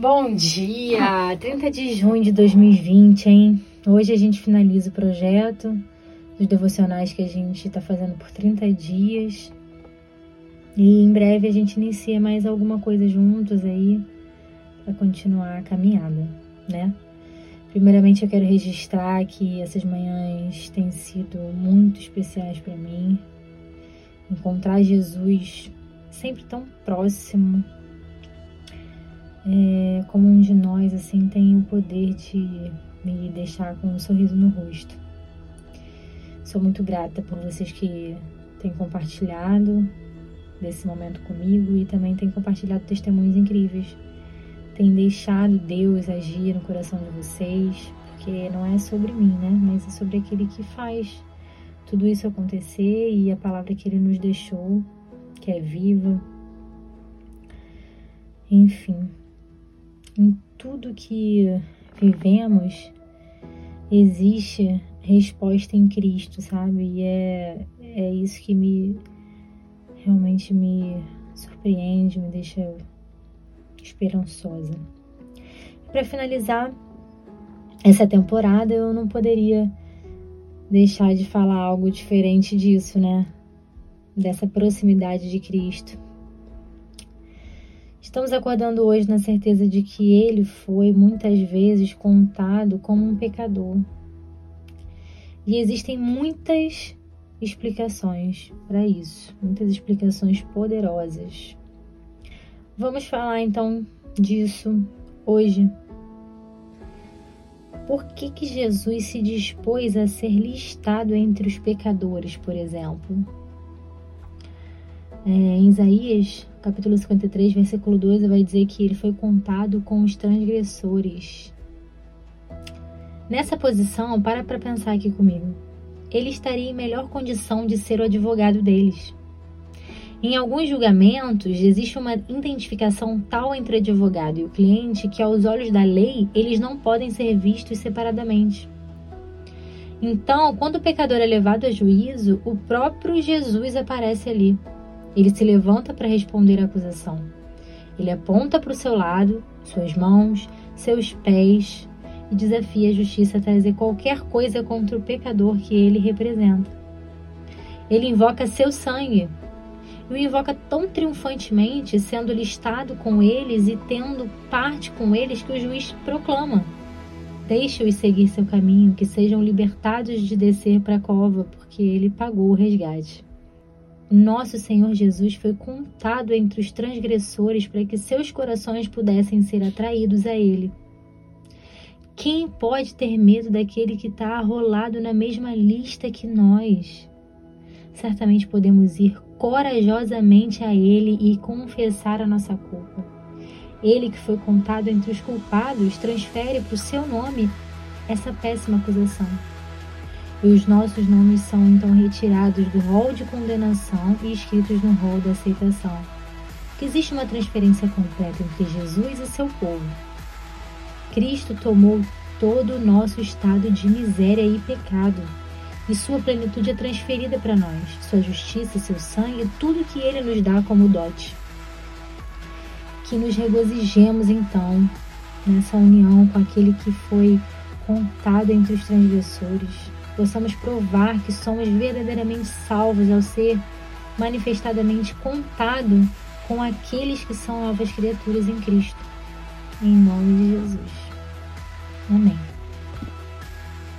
Bom dia! 30 de junho de 2020, hein? Hoje a gente finaliza o projeto dos devocionais que a gente está fazendo por 30 dias. E em breve a gente inicia mais alguma coisa juntos aí para continuar a caminhada, né? Primeiramente eu quero registrar que essas manhãs têm sido muito especiais para mim. Encontrar Jesus sempre tão próximo, é, como um de nós, assim, tem o poder de me deixar com um sorriso no rosto. Sou muito grata por vocês que têm compartilhado desse momento comigo e também têm compartilhado testemunhos incríveis. Têm deixado Deus agir no coração de vocês, porque não é sobre mim, né? Mas é sobre aquele que faz tudo isso acontecer e a palavra que ele nos deixou, que é viva. Enfim, em tudo que vivemos existe resposta em Cristo, sabe? E é, é isso que me realmente me surpreende, me deixa esperançosa. Para finalizar essa temporada, eu não poderia deixar de falar algo diferente disso, né? Dessa proximidade de Cristo Estamos acordando hoje na certeza de que ele foi muitas vezes contado como um pecador. E existem muitas explicações para isso, muitas explicações poderosas. Vamos falar então disso hoje. Por que, que Jesus se dispôs a ser listado entre os pecadores, por exemplo? É, em Isaías capítulo 53, versículo 12, vai dizer que ele foi contado com os transgressores. Nessa posição, para para pensar aqui comigo. Ele estaria em melhor condição de ser o advogado deles. Em alguns julgamentos, existe uma identificação tal entre o advogado e o cliente que, aos olhos da lei, eles não podem ser vistos separadamente. Então, quando o pecador é levado a juízo, o próprio Jesus aparece ali ele se levanta para responder à acusação. Ele aponta para o seu lado, suas mãos, seus pés e desafia a justiça a trazer qualquer coisa contra o pecador que ele representa. Ele invoca seu sangue e o invoca tão triunfantemente, sendo listado com eles e tendo parte com eles, que o juiz proclama: Deixe-os seguir seu caminho, que sejam libertados de descer para a cova, porque ele pagou o resgate nosso Senhor Jesus foi contado entre os transgressores para que seus corações pudessem ser atraídos a Ele. Quem pode ter medo daquele que está arrolado na mesma lista que nós? Certamente podemos ir corajosamente a Ele e confessar a nossa culpa. Ele que foi contado entre os culpados transfere para o seu nome essa péssima acusação e os nossos nomes são então retirados do rol de condenação e escritos no rol da aceitação. Que existe uma transferência completa entre Jesus e seu povo. Cristo tomou todo o nosso estado de miséria e pecado, e sua plenitude é transferida para nós, sua justiça, seu sangue, tudo que ele nos dá como dote. Que nos regozijemos então nessa união com aquele que foi contado entre os transgressores, possamos provar que somos verdadeiramente salvos ao ser manifestadamente contado com aqueles que são novas criaturas em Cristo. Em nome de Jesus. Amém.